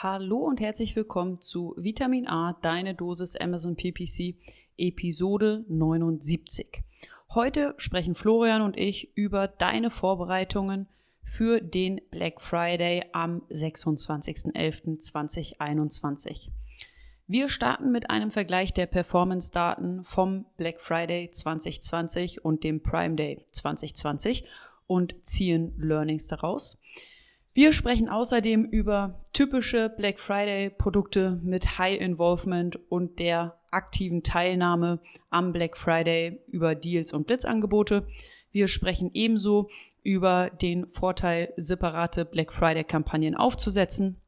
Hallo und herzlich willkommen zu Vitamin A, deine Dosis Amazon PPC, Episode 79. Heute sprechen Florian und ich über deine Vorbereitungen für den Black Friday am 26.11.2021. Wir starten mit einem Vergleich der Performance-Daten vom Black Friday 2020 und dem Prime Day 2020 und ziehen Learnings daraus. Wir sprechen außerdem über typische Black Friday Produkte mit High Involvement und der aktiven Teilnahme am Black Friday über Deals und Blitzangebote. Wir sprechen ebenso über den Vorteil, separate Black Friday Kampagnen aufzusetzen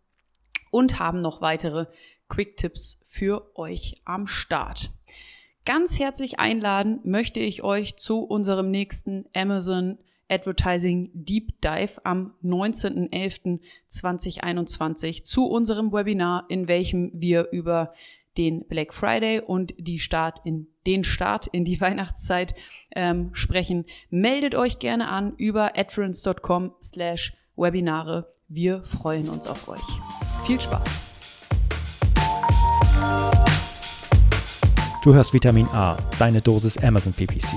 und haben noch weitere Quick Tipps für euch am Start. Ganz herzlich einladen möchte ich euch zu unserem nächsten Amazon Advertising Deep Dive am 19.11.2021 zu unserem Webinar, in welchem wir über den Black Friday und die Start in den Start in die Weihnachtszeit ähm, sprechen. Meldet euch gerne an über adference.com slash Webinare. Wir freuen uns auf euch. Viel Spaß! Du hörst Vitamin A, deine Dosis Amazon PPC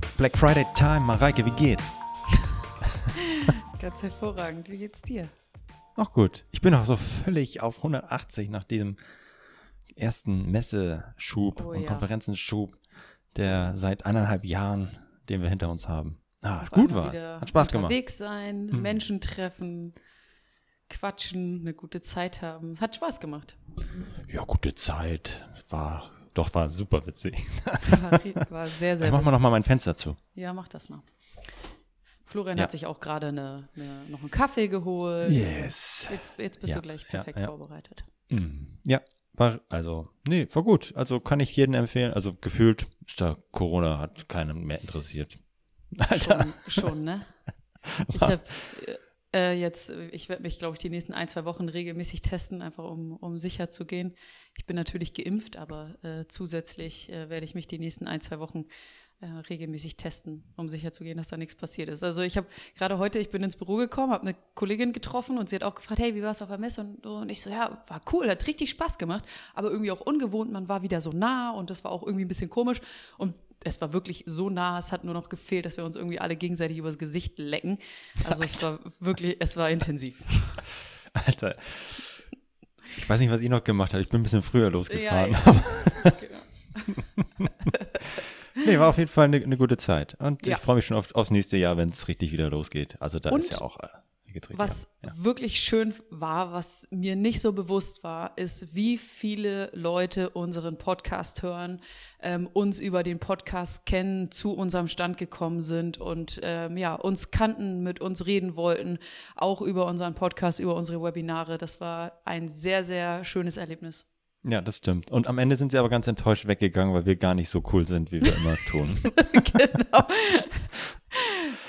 Black Friday Time. Mareike, wie geht's? Ganz hervorragend. Wie geht's dir? Auch gut. Ich bin auch so völlig auf 180 nach diesem ersten Messeschub oh, und ja. Konferenzenschub, der seit eineinhalb Jahren, den wir hinter uns haben. Ah, gut war's. Hat Spaß gemacht. Unterwegs sein, mhm. Menschen treffen, quatschen, eine gute Zeit haben. Hat Spaß gemacht. Ja, gute Zeit. War doch, war super witzig. War, sehr, sehr Ich mach mal noch mal mein Fenster zu. Ja, mach das mal. Florian ja. hat sich auch gerade eine, eine, noch einen Kaffee geholt. Yes. Jetzt, jetzt bist ja, du gleich perfekt ja, vorbereitet. Mm, ja, war, also, nee, war gut. Also kann ich jedem empfehlen. Also gefühlt ist da Corona hat keinen mehr interessiert. Alter. Schon, schon ne? Ich habe äh, jetzt, ich werde mich, glaube ich, die nächsten ein, zwei Wochen regelmäßig testen, einfach um, um sicher zu gehen. Ich bin natürlich geimpft, aber äh, zusätzlich äh, werde ich mich die nächsten ein, zwei Wochen äh, regelmäßig testen, um sicher zu gehen, dass da nichts passiert ist. Also ich habe gerade heute, ich bin ins Büro gekommen, habe eine Kollegin getroffen und sie hat auch gefragt, hey, wie war es auf der Messe? Und, und ich so, ja, war cool, hat richtig Spaß gemacht, aber irgendwie auch ungewohnt, man war wieder so nah und das war auch irgendwie ein bisschen komisch und es war wirklich so nah, es hat nur noch gefehlt, dass wir uns irgendwie alle gegenseitig übers Gesicht lecken. Also Alter. es war wirklich, es war intensiv. Alter. Ich weiß nicht, was ihr noch gemacht habt. Ich bin ein bisschen früher losgefahren. Ja, ja. genau. nee, war auf jeden Fall eine, eine gute Zeit. Und ja. ich freue mich schon auf, aufs nächste Jahr, wenn es richtig wieder losgeht. Also da Und ist ja auch äh, was ja. wirklich schön war, was mir nicht so bewusst war, ist, wie viele Leute unseren Podcast hören, ähm, uns über den Podcast kennen, zu unserem Stand gekommen sind und ähm, ja, uns kannten, mit uns reden wollten, auch über unseren Podcast, über unsere Webinare. Das war ein sehr, sehr schönes Erlebnis. Ja, das stimmt. Und am Ende sind sie aber ganz enttäuscht weggegangen, weil wir gar nicht so cool sind, wie wir immer tun. genau.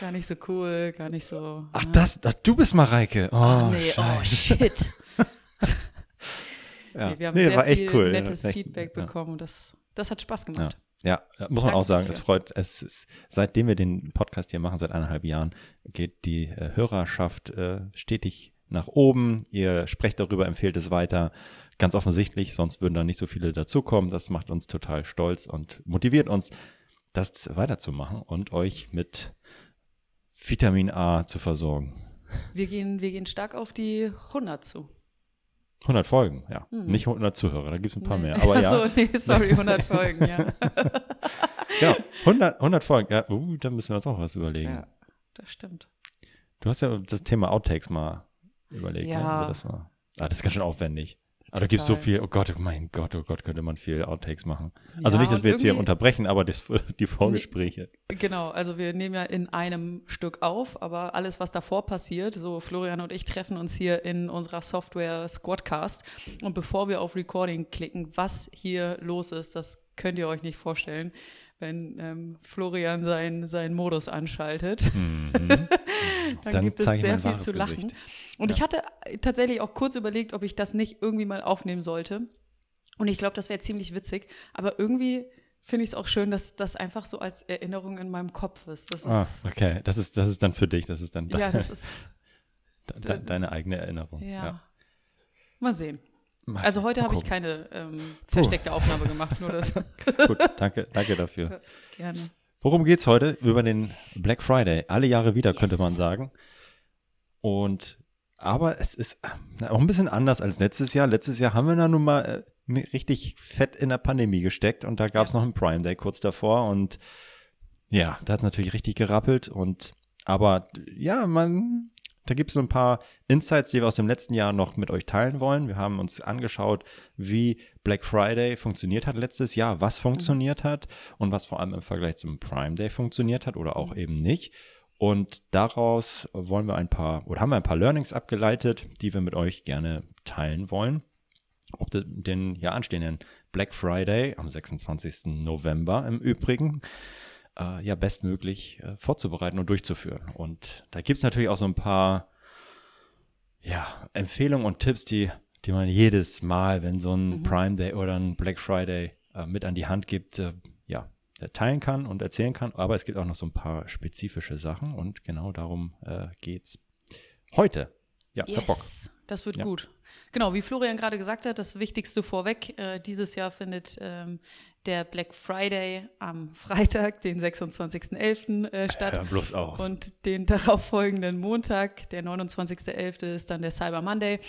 Gar nicht so cool, gar nicht so. Ach, ne? das, ach, du bist Mareike. Oh, Ach, nee, oh, shit. ja. nee, wir haben nee, sehr viel cool. nettes ja, Feedback ja. bekommen. Das, das hat Spaß gemacht. Ja, ja muss man Danke auch sagen. Es freut, es ist, seitdem wir den Podcast hier machen, seit eineinhalb Jahren, geht die äh, Hörerschaft äh, stetig nach oben. Ihr sprecht darüber, empfehlt es weiter. Ganz offensichtlich, sonst würden da nicht so viele dazukommen. Das macht uns total stolz und motiviert uns, das weiterzumachen und euch mit Vitamin A zu versorgen. Wir gehen, wir gehen stark auf die 100 zu. 100 Folgen, ja. Hm. Nicht 100 Zuhörer, da gibt es ein paar nee. mehr. Aber Achso, ja. nee, sorry, 100 Folgen, ja. genau, 100, 100 Folgen, ja, uh, da müssen wir uns auch was überlegen. Ja, das stimmt. Du hast ja das Thema Outtakes mal überlegt, ja. ne? Das, war, ah, das ist ganz schön aufwendig. Aber da gibt es so viel, oh Gott, oh mein Gott, oh Gott, könnte man viel Outtakes machen. Also nicht, dass wir jetzt hier unterbrechen, aber das, die Vorgespräche. Genau, also wir nehmen ja in einem Stück auf, aber alles, was davor passiert, so Florian und ich treffen uns hier in unserer Software Squadcast und bevor wir auf Recording klicken, was hier los ist, das könnt ihr euch nicht vorstellen, wenn ähm, Florian seinen seinen Modus anschaltet. Mhm. Dann, Dann gibt es sehr viel zu lachen. Gesicht. Und Ja. ich hatte tatsächlich auch kurz überlegt, ob ich das nicht irgendwie mal aufnehmen sollte. Und ich glaube, das wäre ziemlich witzig. Aber irgendwie finde ich es auch schön, dass das einfach so als Erinnerung in meinem Kopf ist. Das ist, Ah, okay, das ist, das ist dann für dich, das ist dann ja, das ist, de de deine eigene Erinnerung. ja. Mal sehen. Mal Also heute habe ich keine ähm, versteckte Aufnahme gemacht, nur das. Gut, danke, danke dafür. Gerne. Worum geht's heute? Über den Black Friday. Alle Jahre wieder, könnte Yes. man sagen. Und aber es ist äh, auch ein bisschen anders als letztes Jahr. Letztes Jahr haben wir da nun mal äh, richtig fett in der Pandemie gesteckt und da gab es noch einen Prime Day kurz davor und ja, da hat es natürlich richtig gerappelt und aber ja, man, da gibt es so ein paar Insights, die wir aus dem letzten Jahr noch mit euch teilen wollen. Wir haben uns angeschaut, wie Black Friday funktioniert hat letztes Jahr, was funktioniert hat und was vor allem im Vergleich zum Prime Day funktioniert hat oder auch eben nicht. Und daraus wollen wir ein paar oder haben wir ein paar Learnings abgeleitet, die wir mit euch gerne teilen wollen. Ob de- den ja anstehenden Black Friday am 26. November im Übrigen äh, ja bestmöglich äh, vorzubereiten und durchzuführen. Und da gibt es natürlich auch so ein paar ja, Empfehlungen und Tipps, die, die man jedes Mal, wenn so ein Prime Day oder ein Black Friday äh, mit an die Hand gibt, äh, ja, äh, teilen kann und erzählen kann. Aber es gibt auch noch so ein paar spezifische Sachen und genau darum äh, geht's heute. Ja, hab Bock. Yes, das wird Ja. gut. Genau, wie Florian gerade gesagt hat, das Wichtigste vorweg. Äh, dieses Jahr findet ähm, der Black Friday am Freitag, den 26.11. Äh, statt. Hör bloß auf. Und den darauffolgenden Montag, der 29.11., ist dann der Cyber Monday.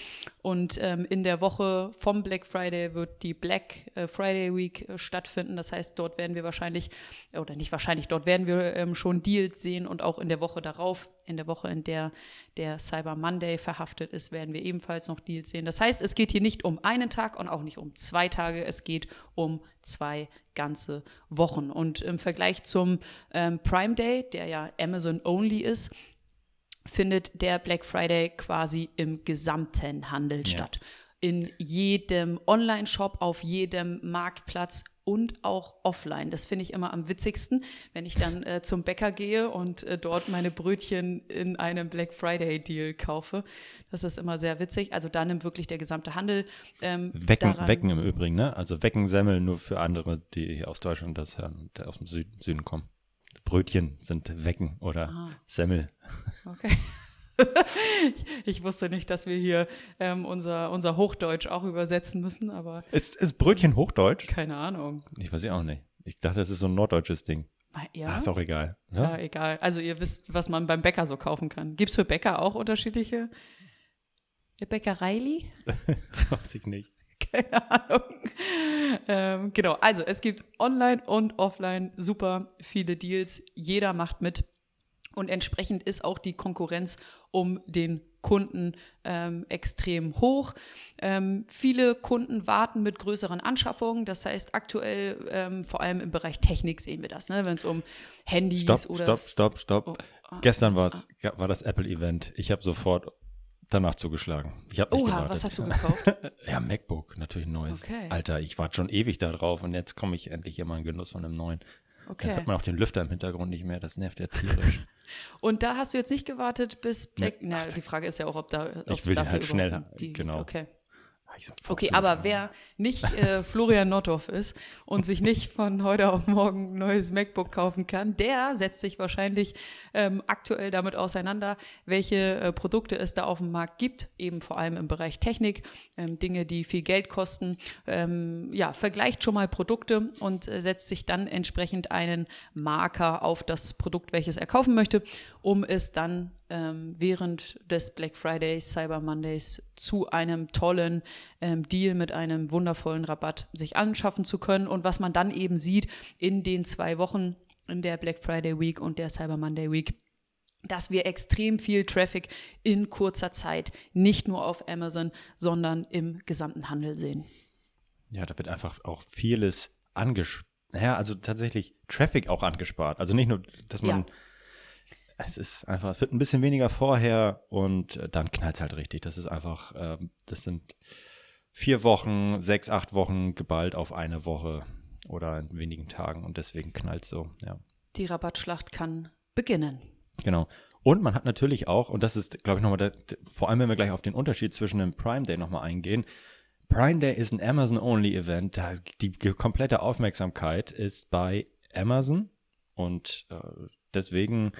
Und ähm, in der Woche vom Black Friday wird die Black äh, Friday Week äh, stattfinden. Das heißt, dort werden wir wahrscheinlich, oder nicht wahrscheinlich, dort werden wir ähm, schon Deals sehen und auch in der Woche darauf, in der Woche, in der der Cyber Monday verhaftet ist, werden wir ebenfalls noch Deals sehen. Das heißt, es geht hier nicht um einen Tag und auch nicht um zwei Tage, es geht um zwei ganze Wochen. Und im Vergleich zum ähm, Prime Day, der ja Amazon only ist, findet der Black Friday quasi im gesamten Handel Ja. statt. In jedem Online-Shop, auf jedem Marktplatz und auch offline. Das finde ich immer am witzigsten, wenn ich dann äh, zum Bäcker gehe und äh, dort meine Brötchen in einem Black Friday-Deal kaufe. Das ist immer sehr witzig. Also da nimmt wirklich der gesamte Handel ähm, Wecken, daran. Wecken im Übrigen, ne? Also Wecken, Semmel nur für andere, die hier aus Deutschland das hören und aus dem Süden, Süden kommen. Brötchen sind Wecken oder Ah. Semmel. Okay. ich wusste nicht, dass wir hier ähm, unser, unser Hochdeutsch auch übersetzen müssen, aber Ist, ist Brötchen Hochdeutsch? keine Ahnung. Ich weiß ja auch nicht. Ich dachte, das ist so ein norddeutsches Ding. Ja, Ah, ist auch egal. Ne? ja, egal. Also ihr wisst, was man beim Bäcker so kaufen kann. Gibt es für Bäcker auch unterschiedliche Bäckereili? Weiß ich nicht. Keine Ahnung. Ähm, genau, also es gibt online und offline super viele Deals. Jeder macht mit. Und entsprechend ist auch die Konkurrenz um den Kunden ähm, extrem hoch. Ähm, viele Kunden warten mit größeren Anschaffungen. Das heißt, aktuell, ähm, vor allem im Bereich Technik, sehen wir das, ne? wenn es um Handys Stopp, oder. stopp, stopp, stopp. Oh, ah, Gestern war's, war das Apple-Event. Ich habe sofort danach zugeschlagen. Ich habe nicht Oha, gewartet. was hast du gekauft? Ja, MacBook, natürlich ein neues. Okay. Alter, ich warte schon ewig da drauf und jetzt komme ich endlich hier mal in Genuss von einem neuen. Dann Okay. hört man auch den Lüfter im Hintergrund nicht mehr, das nervt ja tierisch. Und da hast du jetzt nicht gewartet, bis Black. Nee. Na, die Frage ist ja auch, ob da. Ich will den halt schnell die, genau. Okay. Sofort Okay, aber wer nicht äh, Florian Nothoff ist und sich nicht von heute auf morgen ein neues MacBook kaufen kann, der setzt sich wahrscheinlich ähm, aktuell damit auseinander, welche äh, Produkte es da auf dem Markt gibt, eben vor allem im Bereich Technik, ähm, Dinge, die viel Geld kosten. Ähm, ja, vergleicht schon mal Produkte und äh, setzt sich dann entsprechend einen Marker auf das Produkt, welches er kaufen möchte, um es dann ähm, während des Black Fridays, Cyber Mondays zu einem tollen ähm, Deal mit einem wundervollen Rabatt sich anschaffen zu können. Und was man dann eben sieht in den zwei Wochen, in der Black Friday Week und der Cyber Monday Week, dass wir extrem viel Traffic in kurzer Zeit nicht nur auf Amazon, sondern im gesamten Handel sehen. Ja, da wird einfach auch vieles angespart. Naja, also tatsächlich Traffic auch angespart. Also nicht nur, dass man. Ja. Es ist einfach, es wird ein bisschen weniger vorher und dann knallt es halt richtig. Das ist einfach, äh, das sind vier Wochen, sechs, acht Wochen geballt auf eine Woche oder in wenigen Tagen und deswegen knallt es so, ja. Die Rabattschlacht kann beginnen. Genau. Und man hat natürlich auch, und das ist, glaube ich, nochmal, der, vor allem wenn wir gleich auf den Unterschied zwischen dem Prime Day nochmal eingehen. Prime Day ist ein Amazon-Only-Event. Die komplette Aufmerksamkeit ist bei Amazon und äh, deswegen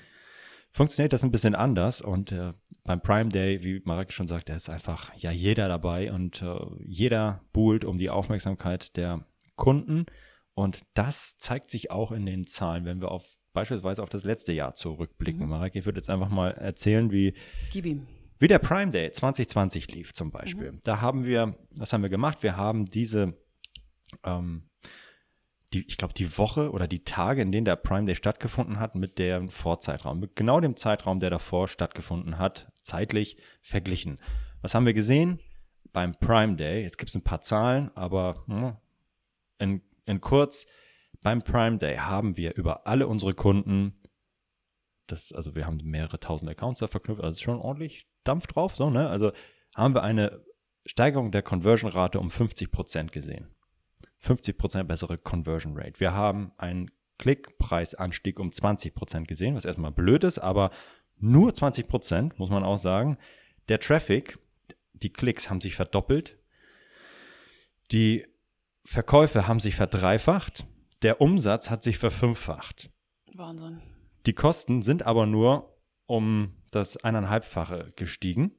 funktioniert das ein bisschen anders. Und äh, beim Prime Day, wie Marek schon sagt, da ist einfach ja jeder dabei und äh, jeder buhlt um die Aufmerksamkeit der Kunden. Und das zeigt sich auch in den Zahlen, wenn wir auf beispielsweise auf das letzte Jahr zurückblicken. Mhm. Marek, ich würde jetzt einfach mal erzählen, wie, wie der Prime Day 2020 lief zum Beispiel. Mhm. Da haben wir, was haben wir gemacht? Wir haben diese, ähm, die, ich glaube, die Woche oder die Tage, in denen der Prime Day stattgefunden hat, mit dem Vorzeitraum, mit genau dem Zeitraum, der davor stattgefunden hat, zeitlich verglichen. Was haben wir gesehen? Beim Prime Day, jetzt gibt es ein paar Zahlen, aber hm, in in kurz, beim Prime Day haben wir über alle unsere Kunden, das, also wir haben mehrere tausend Accounts da verknüpft, also schon ordentlich Dampf drauf, so, ne? Also haben wir eine Steigerung der Conversion-Rate um 50 Prozent gesehen. 50 Prozent bessere Conversion Rate. Wir haben einen Klickpreisanstieg um 20 Prozent gesehen, was erstmal blöd ist, aber nur 20 Prozent, muss man auch sagen. Der Traffic, die Klicks haben sich verdoppelt. Die Verkäufe haben sich verdreifacht, der Umsatz hat sich verfünffacht. Wahnsinn. Die Kosten sind aber nur um das eineinhalbfache gestiegen.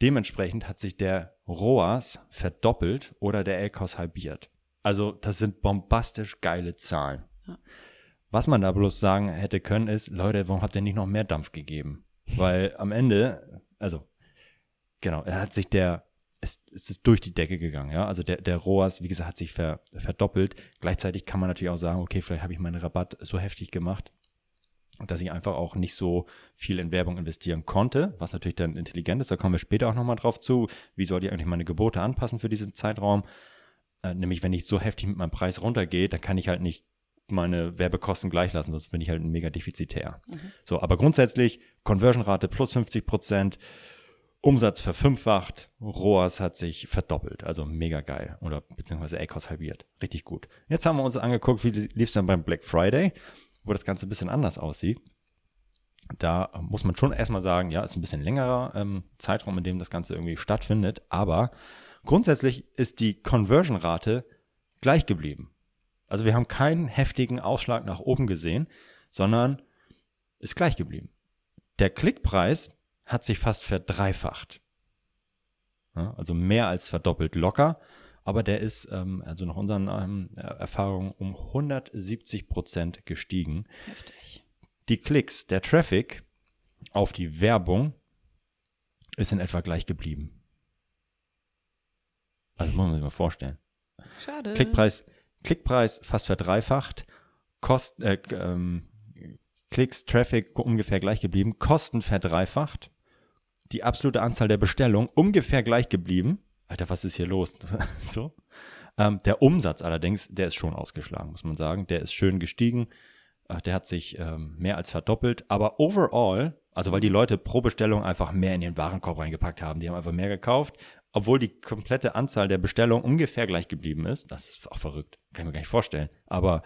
Dementsprechend hat sich der ROAS verdoppelt oder der LKOS halbiert. Also das sind bombastisch geile Zahlen. Ja. Was man da bloß sagen hätte können ist, Leute, warum habt ihr nicht noch mehr Dampf gegeben? Weil am Ende, also genau, er hat sich der es, es ist durch die Decke gegangen, ja. Also der, der ROAS, wie gesagt, hat sich ver, verdoppelt. Gleichzeitig kann man natürlich auch sagen, okay, vielleicht habe ich meinen Rabatt so heftig gemacht, dass ich einfach auch nicht so viel in Werbung investieren konnte, was natürlich dann intelligent ist. Da kommen wir später auch nochmal drauf zu. Wie soll ich eigentlich meine Gebote anpassen für diesen Zeitraum? Äh, nämlich, wenn ich so heftig mit meinem Preis runtergehe, dann kann ich halt nicht meine Werbekosten gleich lassen, sonst bin ich halt mega defizitär. Mhm. So, aber grundsätzlich Conversion-Rate plus 50 Prozent, Umsatz verfünffacht, ROAS hat sich verdoppelt, also mega geil. Oder beziehungsweise ACOS halbiert. Richtig gut. Jetzt haben wir uns angeguckt, wie lief es dann beim Black Friday, wo das Ganze ein bisschen anders aussieht. Da muss man schon erstmal sagen, ja, ist ein bisschen längerer ähm, Zeitraum, in dem das Ganze irgendwie stattfindet, aber grundsätzlich ist die Conversion-Rate gleich geblieben. Also wir haben keinen heftigen Ausschlag nach oben gesehen, sondern ist gleich geblieben. Der Klickpreis hat sich fast verdreifacht. Ja, also mehr als verdoppelt locker. Aber der ist, ähm, also nach unseren ähm, Erfahrungen, um 170 Prozent gestiegen. Heftig. Die Klicks, der Traffic auf die Werbung ist in etwa gleich geblieben. Also muss man sich mal vorstellen. Schade. Klickpreis, Klickpreis fast verdreifacht, Kost, äh, ähm, Klicks, Traffic ungefähr gleich geblieben, Kosten verdreifacht, die absolute Anzahl der Bestellungen ungefähr gleich geblieben. Alter, was ist hier los? so. Ähm, der Umsatz allerdings, der ist schon ausgeschlagen, muss man sagen. Der ist schön gestiegen. Der hat sich ähm, mehr als verdoppelt. Aber overall, also weil die Leute pro Bestellung einfach mehr in ihren Warenkorb reingepackt haben, die haben einfach mehr gekauft, obwohl die komplette Anzahl der Bestellungen ungefähr gleich geblieben ist. Das ist auch verrückt. Kann ich mir gar nicht vorstellen. Aber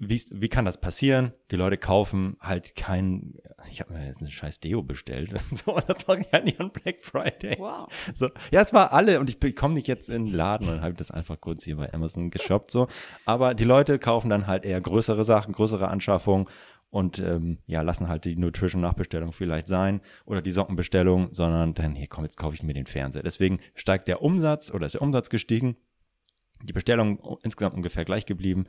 wie, wie kann das passieren? Die Leute kaufen halt kein, ich habe mir jetzt einen scheiß Deo bestellt. so, das mache ich halt nicht an Black Friday. Wow. So, ja, es war alle und ich komme nicht jetzt in den Laden und habe das einfach kurz hier bei Amazon geshoppt. So. Aber die Leute kaufen dann halt eher größere Sachen, größere Anschaffungen und ähm, ja, lassen halt die Nutrition-Nachbestellung vielleicht sein oder die Sockenbestellung, sondern dann, hier komm, jetzt kaufe ich mir den Fernseher. Deswegen steigt der Umsatz oder ist der Umsatz gestiegen. Die Bestellung insgesamt ungefähr gleich geblieben.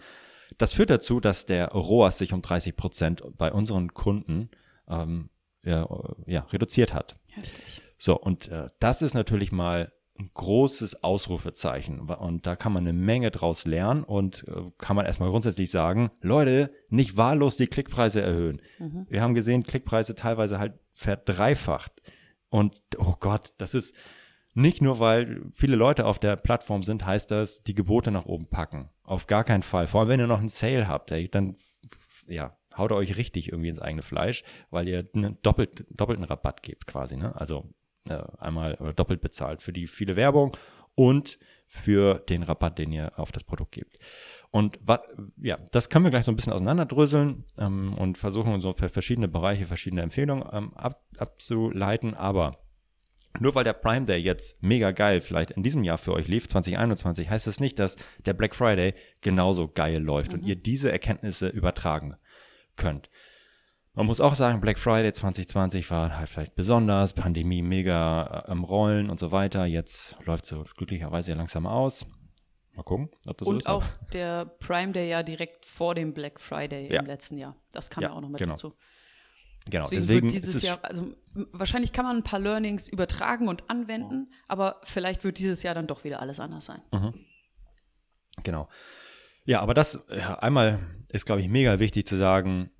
Das führt dazu, dass der ROAS sich um 30 Prozent bei unseren Kunden ähm, ja, ja, reduziert hat. Heftig. So, und äh, das ist natürlich mal ein großes Ausrufezeichen. Und da kann man eine Menge draus lernen und äh, kann man erstmal grundsätzlich sagen, Leute, nicht wahllos die Klickpreise erhöhen. Mhm. Wir haben gesehen, Klickpreise teilweise halt verdreifacht. Und oh Gott, das ist nicht nur, weil viele Leute auf der Plattform sind, heißt das, die Gebote nach oben packen. Auf gar keinen Fall. Vor allem, wenn ihr noch einen Sale habt, ey, dann ja, haut ihr euch richtig irgendwie ins eigene Fleisch, weil ihr einen doppelt, doppelten Rabatt gebt quasi. Ne? Also äh, einmal oder doppelt bezahlt für die viele Werbung und für den Rabatt, den ihr auf das Produkt gebt. Und ja, das können wir gleich so ein bisschen auseinanderdröseln ähm, und versuchen so für verschiedene Bereiche verschiedene Empfehlungen ähm, ab, abzuleiten. Aber nur weil der Prime Day jetzt mega geil vielleicht in diesem Jahr für euch lief, 2021, heißt das nicht, dass der Black Friday genauso geil läuft mhm. und ihr diese Erkenntnisse übertragen könnt. Man muss auch sagen, Black Friday 2020 war halt vielleicht besonders, Pandemie mega äh, am Rollen und so weiter. Jetzt läuft es so glücklicherweise langsam aus. Mal gucken, ob das und so ist. Und auch der Prime Day ja direkt vor dem Black Friday ja. im letzten Jahr. Das kam ja, ja auch noch mit genau. dazu. Genau, deswegen, deswegen dieses Jahr, also wahrscheinlich kann man ein paar Learnings übertragen und anwenden, aber vielleicht wird dieses Jahr dann doch wieder alles anders sein. Mhm. Genau. Ja, aber das ja, einmal ist, glaube ich, mega wichtig zu sagen,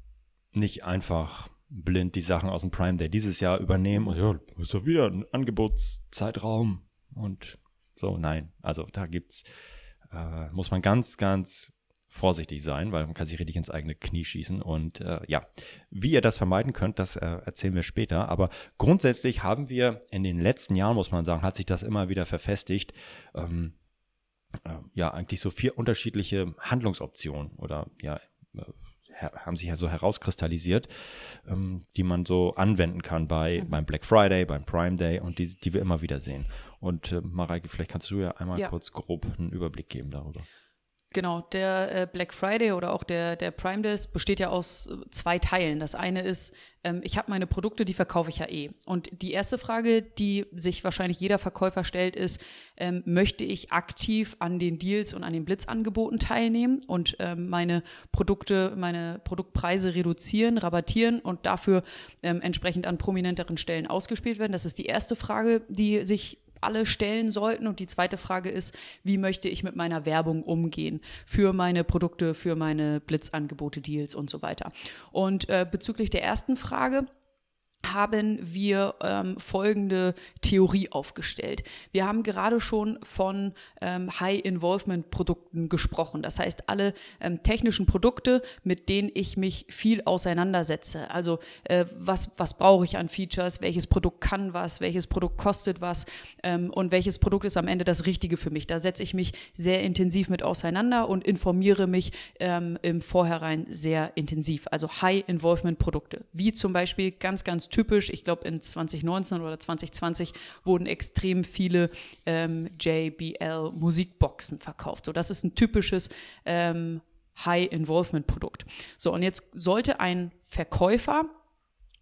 nicht einfach blind die Sachen aus dem Prime Day dieses Jahr übernehmen und ja, ist doch wieder ein Angebotszeitraum und so. Nein, also da gibt's, äh, muss man ganz, ganz vorsichtig sein, weil man kann sich richtig ins eigene Knie schießen. Und äh, ja, wie ihr das vermeiden könnt, das äh, erzählen wir später. Aber grundsätzlich haben wir in den letzten Jahren, muss man sagen, hat sich das immer wieder verfestigt. Ähm, äh, ja, eigentlich so vier unterschiedliche Handlungsoptionen oder ja, äh, haben sich ja so herauskristallisiert, ähm, die man so anwenden kann bei, mhm. beim Black Friday, beim Prime Day und die, die wir immer wieder sehen. Und äh, Mareike, vielleicht kannst du ja einmal ja. kurz grob einen Überblick geben darüber. Genau, der äh, Black Friday oder auch der, der Prime Days besteht ja aus äh, zwei Teilen. Das eine ist, ähm, ich habe meine Produkte, die verkaufe ich ja eh. Und die erste Frage, die sich wahrscheinlich jeder Verkäufer stellt, ist, ähm, möchte ich aktiv an den Deals und an den Blitzangeboten teilnehmen und ähm, meine Produkte, meine Produktpreise reduzieren, rabattieren und dafür ähm, entsprechend an prominenteren Stellen ausgespielt werden? Das ist die erste Frage, die sich alle stellen sollten. Und die zweite Frage ist, wie möchte ich mit meiner Werbung umgehen für meine Produkte, für meine Blitzangebote, Deals und so weiter. Und äh, bezüglich der ersten Frage, haben wir ähm, folgende Theorie aufgestellt. Wir haben gerade schon von ähm, High-Involvement-Produkten gesprochen. Das heißt, alle ähm, technischen Produkte, mit denen ich mich viel auseinandersetze. Also äh, was, was brauche ich an Features, welches Produkt kann was, welches Produkt kostet was ähm, und welches Produkt ist am Ende das Richtige für mich. Da setze ich mich sehr intensiv mit auseinander und informiere mich ähm, im Vorhinein sehr intensiv. Also High-Involvement-Produkte, wie zum Beispiel ganz, ganz typisch. Ich glaube, in 2019 oder 2020 wurden extrem viele ähm, JBL Musikboxen verkauft. So, das ist ein typisches ähm, High-Involvement-Produkt. So, und jetzt sollte ein Verkäufer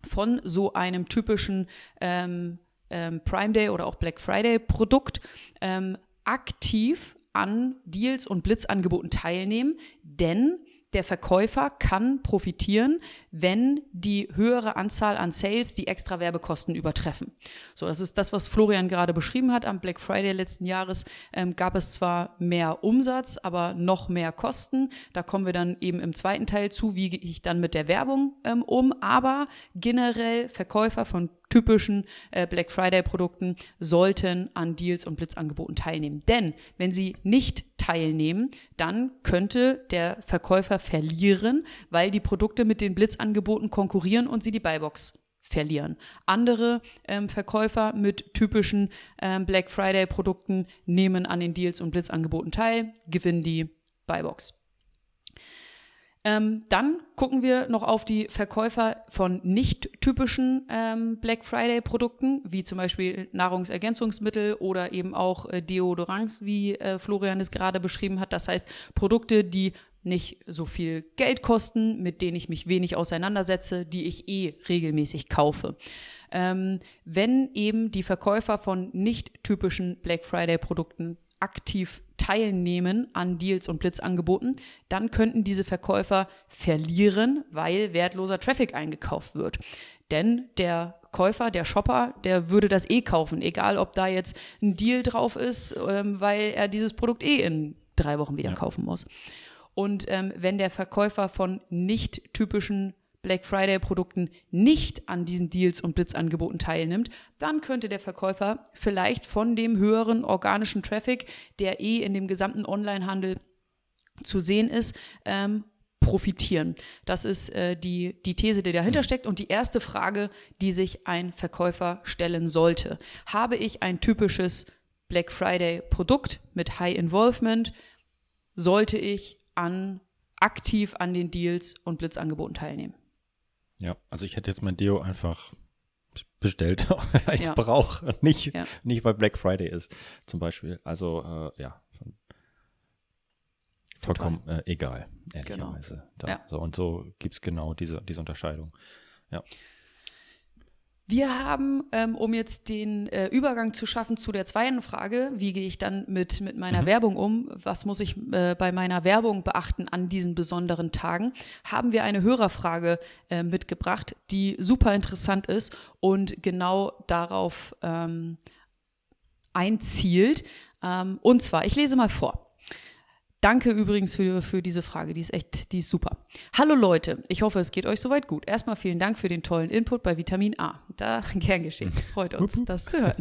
von so einem typischen ähm, ähm, Prime Day oder auch Black Friday Produkt ähm, aktiv an Deals und Blitzangeboten teilnehmen, denn der Verkäufer kann profitieren, wenn die höhere Anzahl an Sales die extra Werbekosten übertreffen. So, das ist das, was Florian gerade beschrieben hat. Am Black Friday letzten Jahres ähm, gab es zwar mehr Umsatz, aber noch mehr Kosten. Da kommen wir dann eben im zweiten Teil zu, wie gehe ich dann mit der Werbung ähm, um. Aber generell Verkäufer von typischen äh, Black Friday-Produkten sollten an Deals und Blitzangeboten teilnehmen. Denn wenn sie nicht teilnehmen, dann könnte der Verkäufer verlieren, weil die Produkte mit den Blitzangeboten konkurrieren und sie die Buybox verlieren. Andere ähm, Verkäufer mit typischen ähm, Black Friday-Produkten nehmen an den Deals und Blitzangeboten teil, gewinnen die Buybox. Ähm, dann gucken wir noch auf die Verkäufer von nicht typischen ähm, Black Friday Produkten, wie zum Beispiel Nahrungsergänzungsmittel oder eben auch äh, Deodorants, wie äh, Florian es gerade beschrieben hat. Das heißt, Produkte, die nicht so viel Geld kosten, mit denen ich mich wenig auseinandersetze, die ich eh regelmäßig kaufe. Ähm, wenn eben die Verkäufer von nicht typischen Black Friday Produkten aktiv teilnehmen an Deals und Blitzangeboten, dann könnten diese Verkäufer verlieren, weil wertloser Traffic eingekauft wird. Denn der Verkäufer, der Shopper, der würde das eh kaufen, egal ob da jetzt ein Deal drauf ist, ähm, weil er dieses Produkt eh in drei Wochen wieder ja. kaufen muss. Und ähm, wenn der Verkäufer von nicht typischen Black Friday-Produkten nicht an diesen Deals und Blitzangeboten teilnimmt, dann könnte der Verkäufer vielleicht von dem höheren organischen Traffic, der eh in dem gesamten Onlinehandel zu sehen ist, ähm, profitieren. Das ist äh, die, die These, die dahinter steckt. Und die erste Frage, die sich ein Verkäufer stellen sollte. Habe ich ein typisches Black Friday-Produkt mit High Involvement? Sollte ich an, aktiv an den Deals und Blitzangeboten teilnehmen? Ja, also ich hätte jetzt mein Deo einfach bestellt, weil ich es ja. brauche, nicht, ja. nicht weil Black Friday ist, zum Beispiel. Also äh, ja, vollkommen äh, egal, ehrlicherweise. Genau. Ja. So, und so gibt es genau diese, diese Unterscheidung. Ja. Wir haben, ähm, um jetzt den äh, Übergang zu schaffen zu der zweiten Frage, wie gehe ich dann mit, mit meiner mhm. Werbung um, was muss ich äh, bei meiner Werbung beachten an diesen besonderen Tagen, haben wir eine Hörerfrage äh, mitgebracht, die super interessant ist und genau darauf ähm, einzielt. Ähm, und zwar, ich lese mal vor. Danke übrigens für, für diese Frage, die ist echt, die ist super. Hallo Leute, ich hoffe, es geht euch soweit gut. Erstmal vielen Dank für den tollen Input bei Vitamin A. Da gern geschehen. Freut uns, das zu hören.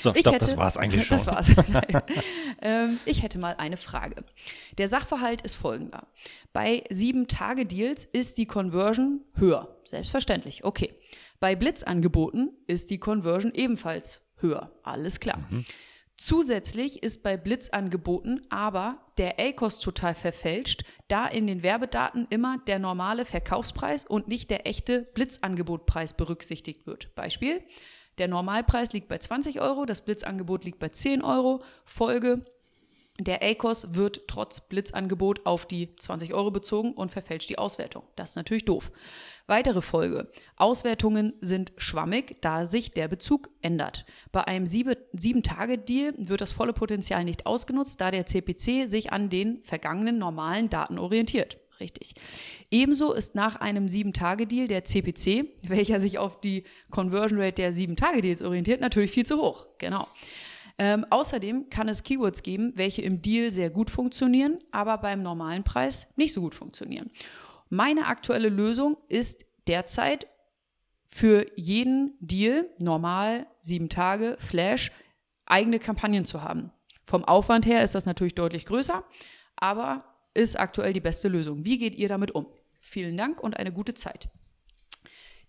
So, stopp, hätte, das war's eigentlich schon. Das war's. ähm, ich hätte mal eine Frage. Der Sachverhalt ist folgender. Bei sieben Tage Deals ist die Conversion höher. Selbstverständlich. Okay. Bei Blitzangeboten ist die Conversion ebenfalls höher. Alles klar. Mhm. Zusätzlich ist bei Blitzangeboten aber der ACOS total verfälscht, da in den Werbedaten immer der normale Verkaufspreis und nicht der echte Blitzangebotpreis berücksichtigt wird. Beispiel, der Normalpreis liegt bei 20 Euro, das Blitzangebot liegt bei 10 Euro. Folge, der ACOS wird trotz Blitzangebot auf die 20 Euro bezogen und verfälscht die Auswertung. Das ist natürlich doof. Weitere Folge. Auswertungen sind schwammig, da sich der Bezug ändert. Bei einem 7-Tage-Deal wird das volle Potenzial nicht ausgenutzt, da der CPC sich an den vergangenen normalen Daten orientiert. Richtig. Ebenso ist nach einem 7-Tage-Deal der CPC, welcher sich auf die Conversion Rate der 7-Tage-Deals orientiert, natürlich viel zu hoch. Genau. Ähm, außerdem kann es Keywords geben, welche im Deal sehr gut funktionieren, aber beim normalen Preis nicht so gut funktionieren. Meine aktuelle Lösung ist derzeit für jeden Deal, normal, sieben Tage, Flash, eigene Kampagnen zu haben. Vom Aufwand her ist das natürlich deutlich größer, aber ist aktuell die beste Lösung. Wie geht ihr damit um? Vielen Dank und eine gute Zeit.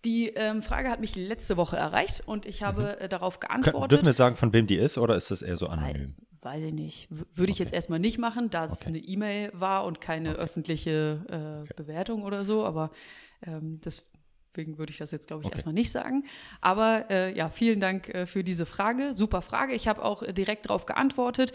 Die ähm, Frage hat mich letzte Woche erreicht und ich habe mhm. äh, darauf geantwortet. Können, dürfen wir sagen, von wem die ist oder ist das eher so anonym? Weiß, weiß ich nicht. W würde ich okay. jetzt erstmal nicht machen, da es okay. eine E-Mail war und keine okay. öffentliche äh, Bewertung oder so, aber ähm, deswegen würde ich das jetzt, glaube ich, erstmal nicht sagen. Aber äh, ja, vielen Dank äh, für diese Frage. Super Frage. Ich habe auch direkt darauf geantwortet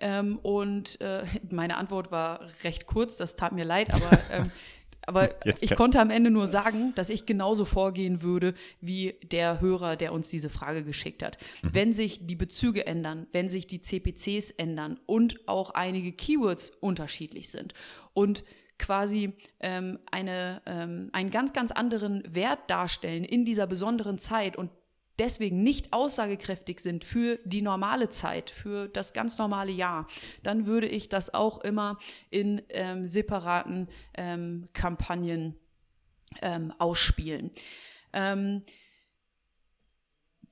ähm, und äh, meine Antwort war recht kurz, das tat mir leid, aber ähm, aber Jetzt ich konnte am Ende nur sagen, dass ich genauso vorgehen würde wie der Hörer, der uns diese Frage geschickt hat. Mhm. Wenn sich die Bezüge ändern, wenn sich die CPCs ändern und auch einige Keywords unterschiedlich sind und quasi ähm, eine, ähm, einen ganz, ganz anderen Wert darstellen in dieser besonderen Zeit und deswegen nicht aussagekräftig sind für die normale Zeit, für das ganz normale Jahr, dann würde ich das auch immer in ähm, separaten ähm, Kampagnen ähm, ausspielen. Ähm,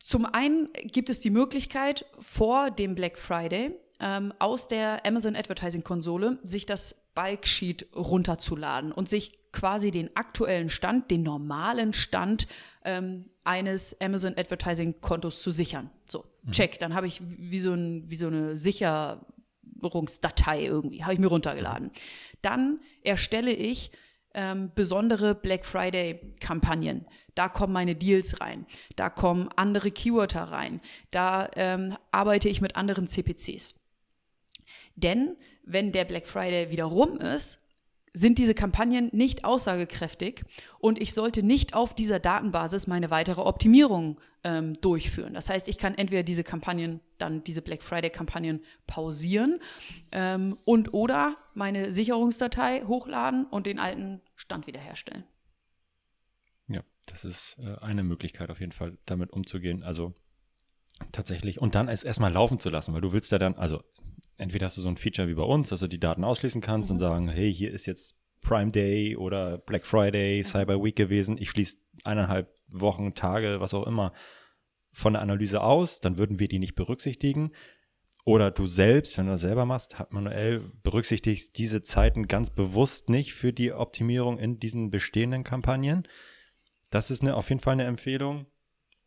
zum einen gibt es die Möglichkeit, vor dem Black Friday ähm, aus der Amazon Advertising Konsole sich das Bike Sheet runterzuladen und sich quasi den aktuellen Stand, den normalen Stand ähm, eines Amazon Advertising Kontos zu sichern. So, mhm. check. Dann habe ich wie so, ein, wie so eine Sicherungsdatei irgendwie, habe ich mir runtergeladen. Dann erstelle ich ähm, besondere Black Friday Kampagnen. Da kommen meine Deals rein, da kommen andere Keywörter rein, da ähm, arbeite ich mit anderen CPCs. Denn wenn der Black Friday wieder rum ist, sind diese Kampagnen nicht aussagekräftig und ich sollte nicht auf dieser Datenbasis meine weitere Optimierung ähm, durchführen. Das heißt, ich kann entweder diese Kampagnen, dann diese Black Friday-Kampagnen pausieren ähm, und oder meine Sicherungsdatei hochladen und den alten Stand wiederherstellen. Ja, Das ist äh, eine Möglichkeit auf jeden Fall, damit umzugehen. Also tatsächlich. Und dann es erstmal laufen zu lassen, weil du willst ja dann, also entweder hast du so ein Feature wie bei uns, dass du die Daten ausschließen kannst mhm. und sagen, hey, hier ist jetzt Prime Day oder Black Friday, mhm. Cyber Week gewesen. Ich schließe eineinhalb Wochen, Tage, was auch immer von der Analyse aus, dann würden wir die nicht berücksichtigen. Oder du selbst, wenn du das selber machst, manuell berücksichtigst diese Zeiten ganz bewusst nicht für die Optimierung in diesen bestehenden Kampagnen. Das ist eine, auf jeden Fall eine Empfehlung.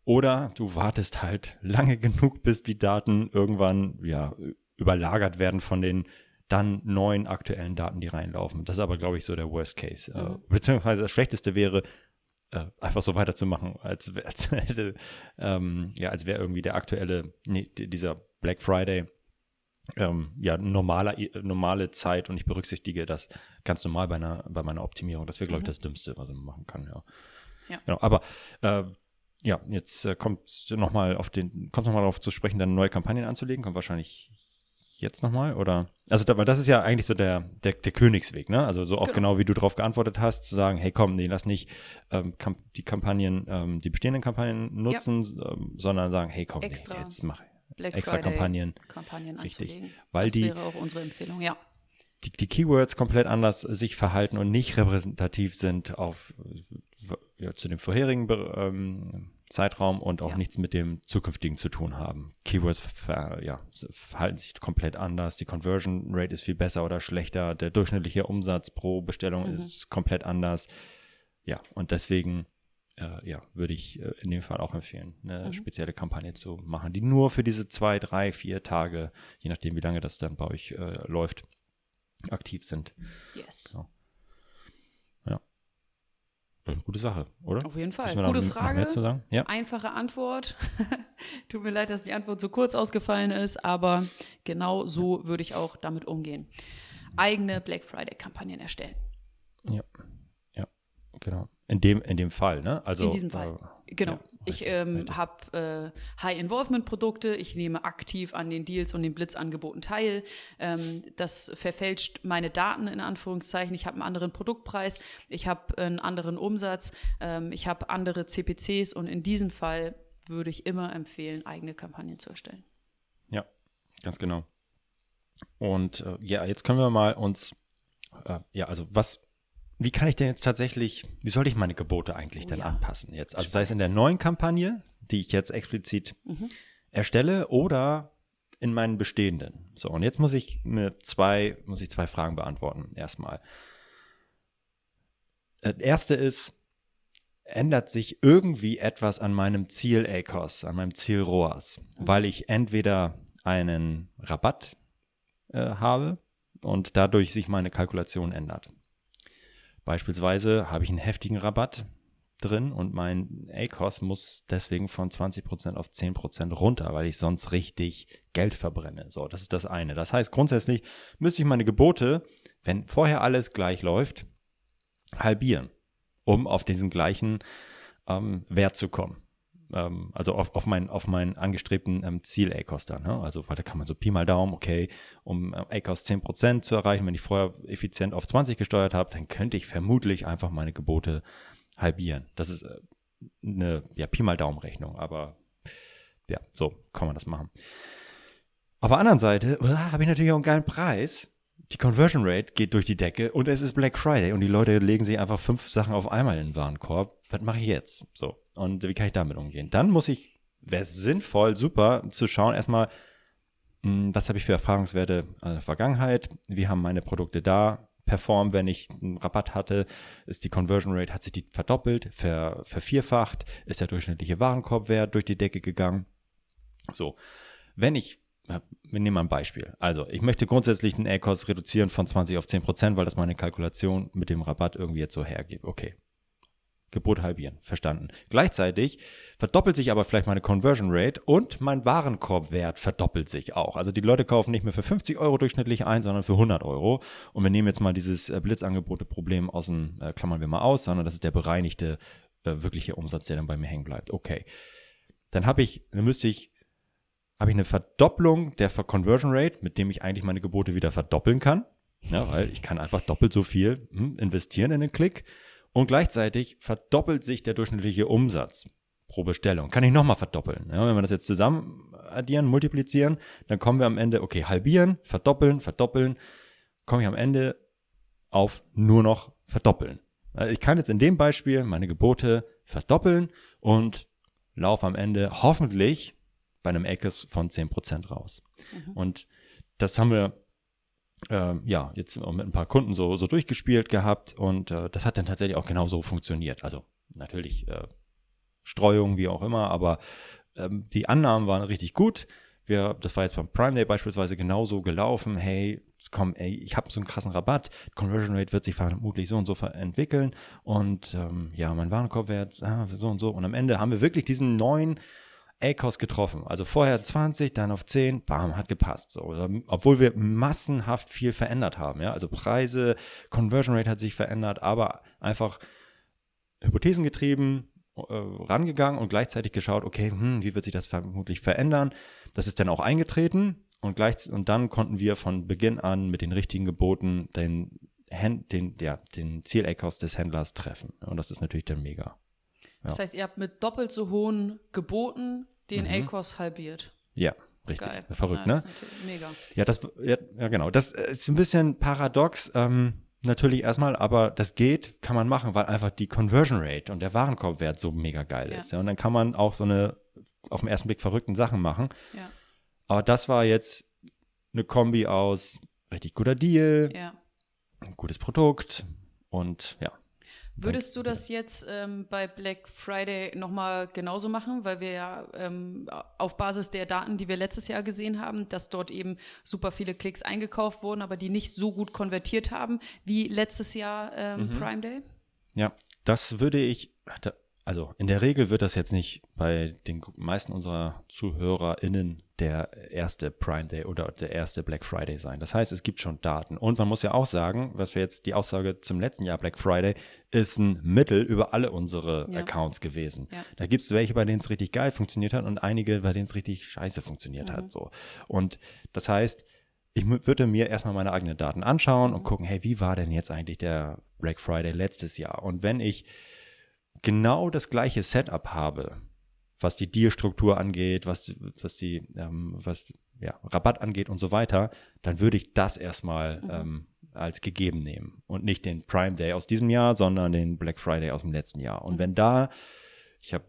Oder du wartest halt lange genug, bis die Daten irgendwann ja, überlagert werden von den dann neuen aktuellen Daten, die reinlaufen. Das ist aber, glaube ich, so der Worst Case. Äh, mhm. Beziehungsweise das Schlechteste wäre, äh, einfach so weiterzumachen, als, als hätte, ähm, ja, als wäre irgendwie der aktuelle, nee, dieser Black Friday ähm, ja, normaler, normale Zeit und ich berücksichtige das ganz normal bei, einer, bei meiner Optimierung. Das wäre, glaube ich, mhm. das Dümmste, was man machen kann, ja. ja. Genau, aber äh, ja, jetzt äh, kommt nochmal auf den, kommt nochmal darauf zu sprechen, dann neue Kampagnen anzulegen, kommt wahrscheinlich jetzt nochmal? Oder? Also, da, weil das ist ja eigentlich so der, der, der Königsweg, ne? Also, so auch genau. genau. wie du darauf geantwortet hast, zu sagen, hey, komm, nee, lass nicht ähm, die Kampagnen, ähm, die bestehenden Kampagnen nutzen, ja. ähm, sondern sagen, hey, komm, extra nee, jetzt mach Black extra Friday Kampagnen. Kampagnen Richtig. Anzulegen. Weil das die, wäre auch unsere Empfehlung, ja. Die, die Keywords komplett anders sich verhalten und nicht repräsentativ sind auf ja, zu dem vorherigen ähm, Zeitraum und auch ja. nichts mit dem zukünftigen zu tun haben. Keywords ver, ja, verhalten sich komplett anders. Die Conversion Rate ist viel besser oder schlechter. Der durchschnittliche Umsatz pro Bestellung mhm. ist komplett anders. Ja, und deswegen äh, ja, würde ich äh, in dem Fall auch empfehlen, eine mhm. spezielle Kampagne zu machen, die nur für diese zwei, drei, vier Tage, je nachdem, wie lange das dann bei euch äh, läuft, aktiv sind. Yes. So. Gute Sache, oder? Auf jeden Fall. Gute Frage. Ja. Einfache Antwort. Tut mir leid, dass die Antwort so kurz ausgefallen ist, aber genau so würde ich auch damit umgehen. Eigene Black Friday-Kampagnen erstellen. Ja. Ja, genau. In dem, in dem Fall, ne? Also, in diesem Fall. Äh, genau. Ja. Ich ähm, habe äh, High-Involvement-Produkte, ich nehme aktiv an den Deals und den Blitzangeboten teil. Ähm, das verfälscht meine Daten in Anführungszeichen. Ich habe einen anderen Produktpreis, ich habe einen anderen Umsatz, ähm, ich habe andere CPCs und in diesem Fall würde ich immer empfehlen, eigene Kampagnen zu erstellen. Ja, ganz genau. Und äh, ja, jetzt können wir mal uns, äh, ja, also was wie kann ich denn jetzt tatsächlich, wie soll ich meine Gebote eigentlich oh, denn ja. anpassen jetzt? Also Spannend. sei es in der neuen Kampagne, die ich jetzt explizit mhm. erstelle, oder in meinen bestehenden. So, und jetzt muss ich mir zwei, muss ich zwei Fragen beantworten. Erstmal. Das erste ist, ändert sich irgendwie etwas an meinem Ziel ACOS, an meinem Ziel ROAS, mhm. weil ich entweder einen Rabatt äh, habe und dadurch sich meine Kalkulation ändert. Beispielsweise habe ich einen heftigen Rabatt drin und mein ACOS muss deswegen von 20% auf 10% runter, weil ich sonst richtig Geld verbrenne. So, das ist das eine. Das heißt, grundsätzlich müsste ich meine Gebote, wenn vorher alles gleich läuft, halbieren, um auf diesen gleichen ähm, Wert zu kommen ähm, also auf, auf, mein, auf meinen angestrebten ähm, Ziel ACOS dann. Ne? Also da kann man so Pi mal Daumen, okay, um äh, ACOS 10% zu erreichen, wenn ich vorher effizient auf 20 gesteuert habe, dann könnte ich vermutlich einfach meine Gebote halbieren. Das ist äh, eine ja, Pi mal Daumen Rechnung, aber ja, so kann man das machen. Auf der anderen Seite habe ich natürlich auch einen geilen Preis. Die Conversion Rate geht durch die Decke und es ist Black Friday und die Leute legen sich einfach fünf Sachen auf einmal in den Warenkorb. Was mache ich jetzt? So. Und wie kann ich damit umgehen? Dann muss ich, wäre es sinnvoll, super, zu schauen, erstmal, hm, was habe ich für Erfahrungswerte in der Vergangenheit? Wie haben meine Produkte da performt, wenn ich einen Rabatt hatte? Ist die Conversion Rate, hat sich die verdoppelt, ver, vervierfacht? Ist der durchschnittliche Warenkorbwert durch die Decke gegangen? So. Wenn ich wir nehmen mal ein Beispiel. Also, ich möchte grundsätzlich den A-Kost reduzieren von 20 auf 10 Prozent, weil das meine Kalkulation mit dem Rabatt irgendwie jetzt so hergibt. Okay, Gebot halbieren. Verstanden. Gleichzeitig verdoppelt sich aber vielleicht meine Conversion Rate und mein Warenkorbwert verdoppelt sich auch. Also die Leute kaufen nicht mehr für 50 Euro durchschnittlich ein, sondern für 100 Euro. Und wir nehmen jetzt mal dieses äh, Blitzangebote-Problem aus dem, äh, klammern wir mal aus, sondern das ist der bereinigte, äh, wirkliche Umsatz, der dann bei mir hängen bleibt. Okay. Dann habe ich, dann müsste ich, habe ich eine Verdopplung der Conversion Rate, mit dem ich eigentlich meine Gebote wieder verdoppeln kann. Ja, weil ich kann einfach doppelt so viel hm, investieren in den Klick Und gleichzeitig verdoppelt sich der durchschnittliche Umsatz pro Bestellung. Kann ich nochmal verdoppeln. Ja, wenn wir das jetzt zusammen addieren, multiplizieren, dann kommen wir am Ende, okay, halbieren, verdoppeln, verdoppeln, komme ich am Ende auf nur noch verdoppeln. Ich kann jetzt in dem Beispiel meine Gebote verdoppeln und laufe am Ende hoffentlich bei einem ACES von 10% raus. Mhm. Und das haben wir äh, ja jetzt mit ein paar Kunden so, so durchgespielt gehabt und äh, das hat dann tatsächlich auch genauso funktioniert. Also natürlich äh, Streuung, wie auch immer, aber ähm, die Annahmen waren richtig gut. Wir, das war jetzt beim Prime Day beispielsweise genauso gelaufen. Hey, komm, ey, ich habe so einen krassen Rabatt. Conversion Rate wird sich vermutlich so und so entwickeln. Und ähm, ja, mein Warenkorbwert ah, so und so. Und am Ende haben wir wirklich diesen neuen ACOS getroffen. Also vorher 20, dann auf 10, bam, hat gepasst. So. Obwohl wir massenhaft viel verändert haben. Ja? Also Preise, Conversion Rate hat sich verändert, aber einfach Hypothesen getrieben, äh, rangegangen und gleichzeitig geschaut, okay, hm, wie wird sich das vermutlich verändern? Das ist dann auch eingetreten und, gleich, und dann konnten wir von Beginn an mit den richtigen Geboten den, den, ja, den Ziel-ACOS des Händlers treffen. Und das ist natürlich dann mega. Ja. Das heißt, ihr habt mit doppelt so hohen Geboten den mhm. ACOS halbiert. Ja, richtig. Geil. Verrückt, ja, ne? mega. Ja, das, ja, ja, genau. Das ist ein bisschen paradox. Ähm, natürlich erstmal, aber das geht, kann man machen, weil einfach die Conversion Rate und der Warenkorbwert so mega geil ja. ist. Ja? Und dann kann man auch so eine auf den ersten Blick verrückten Sachen machen. Ja. Aber das war jetzt eine Kombi aus richtig guter Deal, ja. gutes Produkt und ja, Würdest du das jetzt ähm, bei Black Friday nochmal genauso machen? Weil wir ja ähm, auf Basis der Daten, die wir letztes Jahr gesehen haben, dass dort eben super viele Klicks eingekauft wurden, aber die nicht so gut konvertiert haben wie letztes Jahr ähm, mhm. Prime Day? Ja, das würde ich, also in der Regel wird das jetzt nicht bei den meisten unserer ZuhörerInnen der erste Prime Day oder der erste Black Friday sein. Das heißt, es gibt schon Daten. Und man muss ja auch sagen, was wir jetzt die Aussage zum letzten Jahr Black Friday ist ein Mittel über alle unsere ja. Accounts gewesen. Ja. Da gibt es welche, bei denen es richtig geil funktioniert hat und einige, bei denen es richtig scheiße funktioniert mhm. hat. So. Und das heißt, ich würde mir erstmal meine eigenen Daten anschauen mhm. und gucken, hey, wie war denn jetzt eigentlich der Black Friday letztes Jahr? Und wenn ich genau das gleiche Setup habe, was die Deal-Struktur angeht, was, was die, ähm, was ja, Rabatt angeht und so weiter, dann würde ich das erstmal mhm. ähm, als gegeben nehmen und nicht den Prime Day aus diesem Jahr, sondern den Black Friday aus dem letzten Jahr. Und mhm. wenn da, ich habe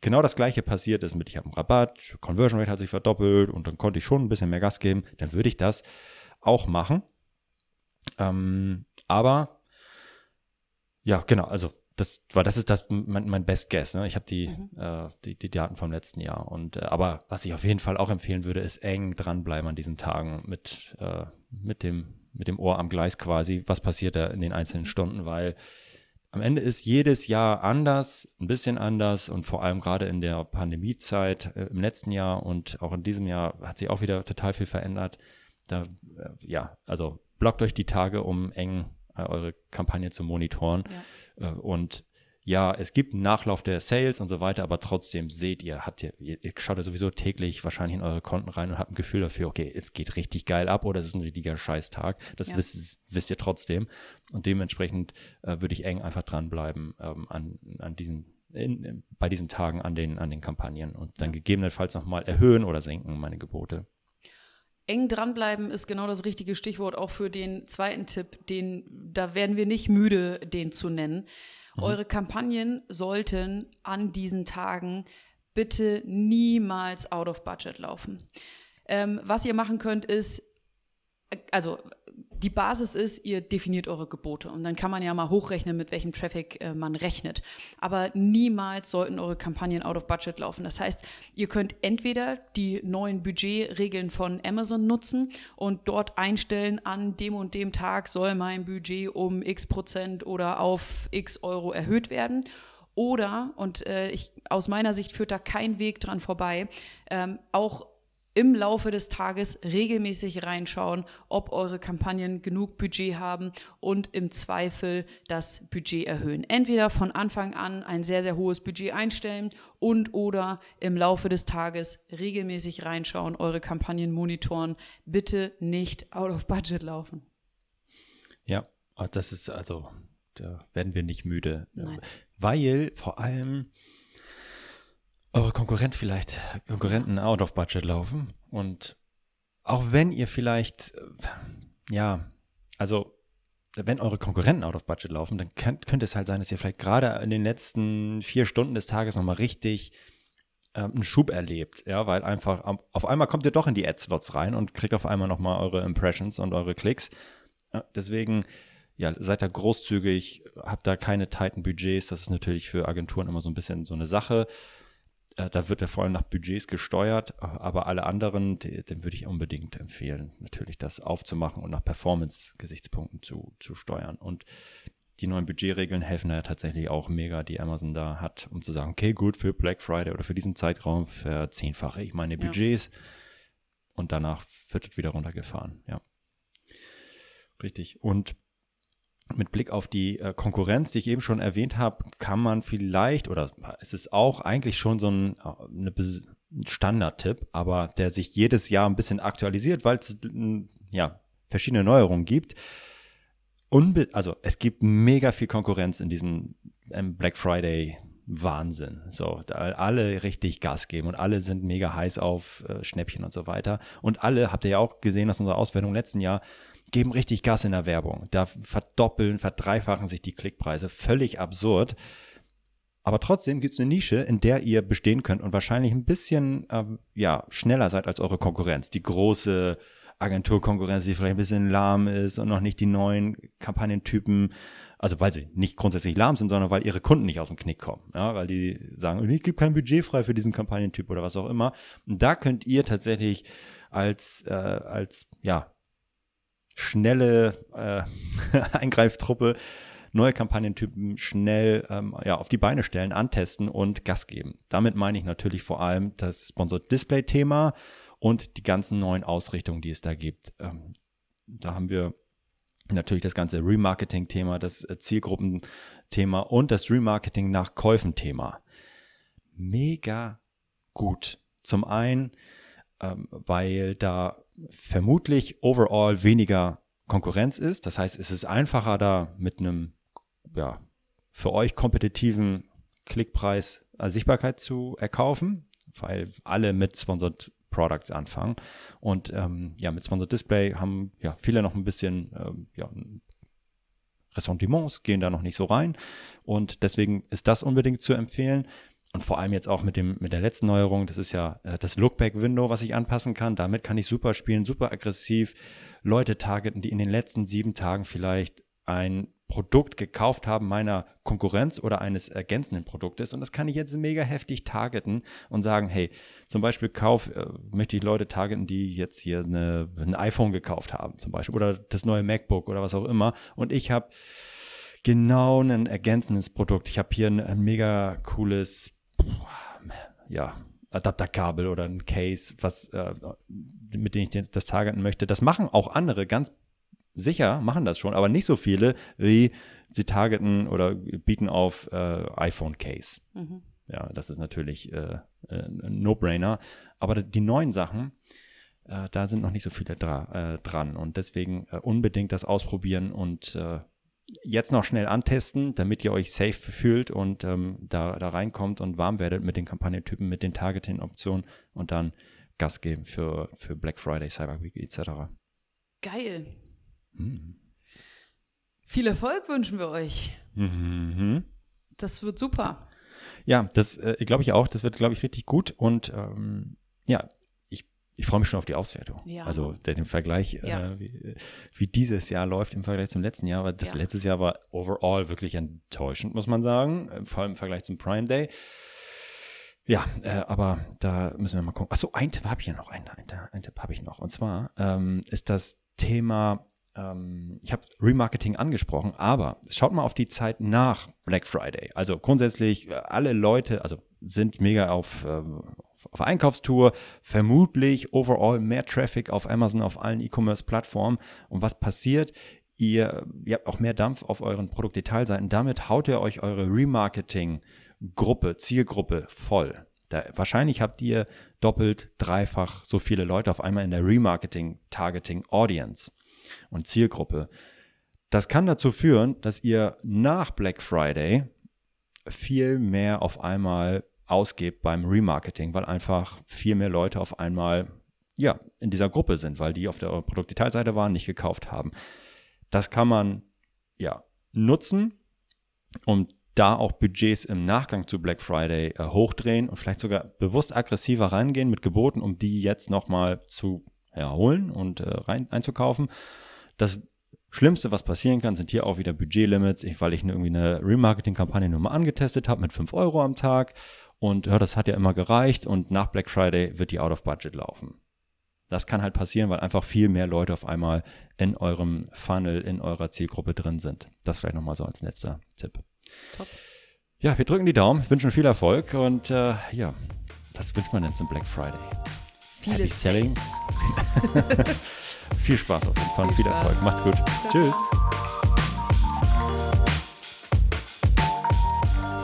genau das gleiche passiert ist mit, ich habe einen Rabatt, Conversion Rate hat sich verdoppelt und dann konnte ich schon ein bisschen mehr Gas geben, dann würde ich das auch machen. Ähm, aber ja, genau, also das, weil das ist das mein, mein Best Guess. Ne? Ich habe die, mhm. äh, die, die Daten vom letzten Jahr. Und äh, aber was ich auf jeden Fall auch empfehlen würde, ist eng dranbleiben an diesen Tagen mit, äh, mit, dem, mit dem Ohr am Gleis quasi. Was passiert da in den einzelnen mhm. Stunden? Weil am Ende ist jedes Jahr anders, ein bisschen anders und vor allem gerade in der Pandemiezeit äh, im letzten Jahr und auch in diesem Jahr hat sich auch wieder total viel verändert. Da, äh, ja, also blockt euch die Tage, um eng äh, eure Kampagne zu monitoren. Ja. Äh, und ja, es gibt einen Nachlauf der Sales und so weiter, aber trotzdem seht ihr, habt ihr, ihr schaut ja sowieso täglich wahrscheinlich in eure Konten rein und habt ein Gefühl dafür, okay, es geht richtig geil ab oder es ist ein richtiger Scheißtag. Das ja. wisst, wisst, ihr trotzdem. Und dementsprechend äh, würde ich eng einfach dranbleiben ähm, an, an diesen, in, bei diesen Tagen an den, an den Kampagnen und dann ja. gegebenenfalls nochmal erhöhen oder senken meine Gebote eng dranbleiben ist genau das richtige Stichwort auch für den zweiten Tipp, den da werden wir nicht müde, den zu nennen. Mhm. Eure Kampagnen sollten an diesen Tagen bitte niemals out of budget laufen. Ähm, was ihr machen könnt, ist, also die Basis ist, ihr definiert eure Gebote und dann kann man ja mal hochrechnen, mit welchem Traffic äh, man rechnet. Aber niemals sollten eure Kampagnen out of budget laufen. Das heißt, ihr könnt entweder die neuen Budgetregeln von Amazon nutzen und dort einstellen, an dem und dem Tag soll mein Budget um x Prozent oder auf x Euro erhöht werden. Oder, und äh, ich, aus meiner Sicht führt da kein Weg dran vorbei, ähm, auch im Laufe des Tages regelmäßig reinschauen, ob eure Kampagnen genug Budget haben und im Zweifel das Budget erhöhen. Entweder von Anfang an ein sehr, sehr hohes Budget einstellen und oder im Laufe des Tages regelmäßig reinschauen, eure Kampagnen monitoren. Bitte nicht out of budget laufen. Ja, das ist also da werden wir nicht müde. Nein. Weil vor allem eure Konkurrent vielleicht, Konkurrenten out of budget laufen und auch wenn ihr vielleicht, äh, ja, also wenn eure Konkurrenten out of budget laufen, dann könnt, könnte es halt sein, dass ihr vielleicht gerade in den letzten vier Stunden des Tages nochmal richtig äh, einen Schub erlebt, ja, weil einfach auf einmal kommt ihr doch in die Ad-Slots rein und kriegt auf einmal nochmal eure Impressions und eure Klicks. Ja, deswegen, ja, seid da großzügig, habt da keine tighten Budgets, das ist natürlich für Agenturen immer so ein bisschen so eine Sache. Äh, da wird er vor allem nach Budgets gesteuert, aber alle anderen, dem würde ich unbedingt empfehlen, natürlich das aufzumachen und nach Performance-Gesichtspunkten zu, zu steuern. Und die neuen Budgetregeln helfen ja tatsächlich auch mega, die Amazon da hat, um zu sagen, okay, gut, für Black Friday oder für diesen Zeitraum verzehnfache ich meine Budgets ja. und danach wird es wieder runtergefahren, ja. Richtig. Und mit Blick auf die äh, Konkurrenz, die ich eben schon erwähnt habe, kann man vielleicht, oder es ist auch eigentlich schon so ein, äh, eine Standardtipp, aber der sich jedes Jahr ein bisschen aktualisiert, weil es ja verschiedene Neuerungen gibt. Unbe also es gibt mega viel Konkurrenz in diesem ähm, Black Friday Wahnsinn. So, da alle richtig Gas geben und alle sind mega heiß auf äh, Schnäppchen und so weiter. Und alle, habt ihr ja auch gesehen aus unserer Auswertung letzten Jahr, geben richtig Gas in der Werbung. Da verdoppeln, verdreifachen sich die Klickpreise. Völlig absurd. Aber trotzdem gibt es eine Nische, in der ihr bestehen könnt und wahrscheinlich ein bisschen ähm, ja, schneller seid als eure Konkurrenz. Die große Agenturkonkurrenz, die vielleicht ein bisschen lahm ist und noch nicht die neuen Kampagnentypen, also weil sie nicht grundsätzlich lahm sind, sondern weil ihre Kunden nicht aus dem Knick kommen. Ja, weil die sagen, ich gebe kein Budget frei für diesen Kampagnentyp oder was auch immer. Und da könnt ihr tatsächlich als, äh, als ja, schnelle äh, Eingreiftruppe neue Kampagnentypen schnell ähm, ja, auf die Beine stellen, antesten und Gas geben. Damit meine ich natürlich vor allem das Sponsored Display Thema und die ganzen neuen Ausrichtungen, die es da gibt. Ähm, da haben wir natürlich das ganze Remarketing-Thema, das äh, Zielgruppen-Thema und das Remarketing nach Käufen-Thema. Mega gut. Zum einen, ähm, weil da vermutlich overall weniger Konkurrenz ist. Das heißt, es ist einfacher, da mit einem ja, für euch kompetitiven Klickpreis äh, Sichtbarkeit zu erkaufen, weil alle mit Sponsored Products anfangen. Und ähm, ja, mit Sponsored Display haben ja viele noch ein bisschen ähm, ja, Ressentiments, gehen da noch nicht so rein. Und deswegen ist das unbedingt zu empfehlen. Und vor allem jetzt auch mit, dem, mit der letzten Neuerung, das ist ja äh, das Lookback-Window, was ich anpassen kann. Damit kann ich super spielen, super aggressiv Leute targeten, die in den letzten sieben Tagen vielleicht ein Produkt gekauft haben meiner Konkurrenz oder eines ergänzenden Produktes. Und das kann ich jetzt mega heftig targeten und sagen, hey, zum Beispiel kauf, äh, möchte ich Leute targeten, die jetzt hier eine, ein iPhone gekauft haben, zum Beispiel, oder das neue MacBook oder was auch immer. Und ich habe genau ein ergänzendes Produkt. Ich habe hier ein, ein mega cooles, ja, Adapterkabel oder ein Case, was, äh, mit dem ich das targeten möchte. Das machen auch andere ganz sicher, machen das schon, aber nicht so viele, wie sie targeten oder bieten auf äh, iPhone Case. Mhm. Ja, das ist natürlich äh, äh ein No-Brainer. Aber die neuen Sachen, äh, da sind noch nicht so viele dra äh, dran. Und deswegen unbedingt das ausprobieren und jetzt noch schnell antesten, damit ihr euch safe fühlt und ähm, da, da reinkommt und warm werdet mit den Kampagnentypen, mit den Targeting-Optionen und dann Gas geben für, für Black Friday, Cyber Week etc. Geil. Mhm. Viel Erfolg wünschen wir euch. Mhm. Das wird super. Ja, das äh, glaube ich auch. Das wird, glaube ich, richtig gut. Und ähm, ja, ich freue mich schon auf die Auswertung. Ja. Also der, den Vergleich, äh, ja. äh, wie, wie, dieses Jahr läuft im Vergleich zum letzten Jahr. Weil das ja. letztes Jahr war overall wirklich enttäuschend, muss man sagen. Äh, vor allem im Vergleich zum Prime Day. Ja, äh, aber da müssen wir mal gucken. Achso, ein Tipp habe ich ja noch. Ein, ein, ein Tipp habe ich noch. Und zwar ähm, ist das Thema ähm, ich habe Remarketing angesprochen, aber schaut mal auf die Zeit nach Black Friday. Also grundsätzlich, äh, alle Leute, also sind mega auf, ähm, auf Einkaufstour, vermutlich overall mehr Traffic auf Amazon, auf allen E-Commerce-Plattformen. Und was passiert? Ihr, ihr habt auch mehr Dampf auf euren Produktdetailseiten. Damit haut ihr euch eure Remarketing-Gruppe, Zielgruppe voll. Da, wahrscheinlich habt ihr doppelt, dreifach so viele Leute auf einmal in der Remarketing-Targeting-Audience und Zielgruppe. Das kann dazu führen, dass ihr nach Black Friday viel mehr auf einmal ausgebt beim Remarketing, weil einfach viel mehr Leute auf einmal ja, in dieser Gruppe sind, weil die auf der Produktdetailseite waren, nicht gekauft haben. Das kann man ja nutzen, um da auch Budgets im Nachgang zu Black Friday äh, hochdrehen und vielleicht sogar bewusst aggressiver reingehen mit Geboten, um die jetzt nochmal zu erholen und äh, rein, einzukaufen. Das Schlimmste, was passieren kann, sind hier auch wieder Budgetlimits, weil ich irgendwie eine Remarketing-Kampagne nur mal angetestet habe mit 5 Euro am Tag und ja, das hat ja immer gereicht und nach Black Friday wird die out of budget laufen. Das kann halt passieren, weil einfach viel mehr Leute auf einmal in eurem Funnel, in eurer Zielgruppe drin sind. Das vielleicht nochmal so als letzter Tipp. Top. Ja, wir drücken die Daumen, wünschen viel Erfolg und äh, ja, was wünscht man denn zum Black Friday? Viele Happy Selling. viel Spaß auf jeden Fall und viel Erfolg. Macht's gut. Tschüss.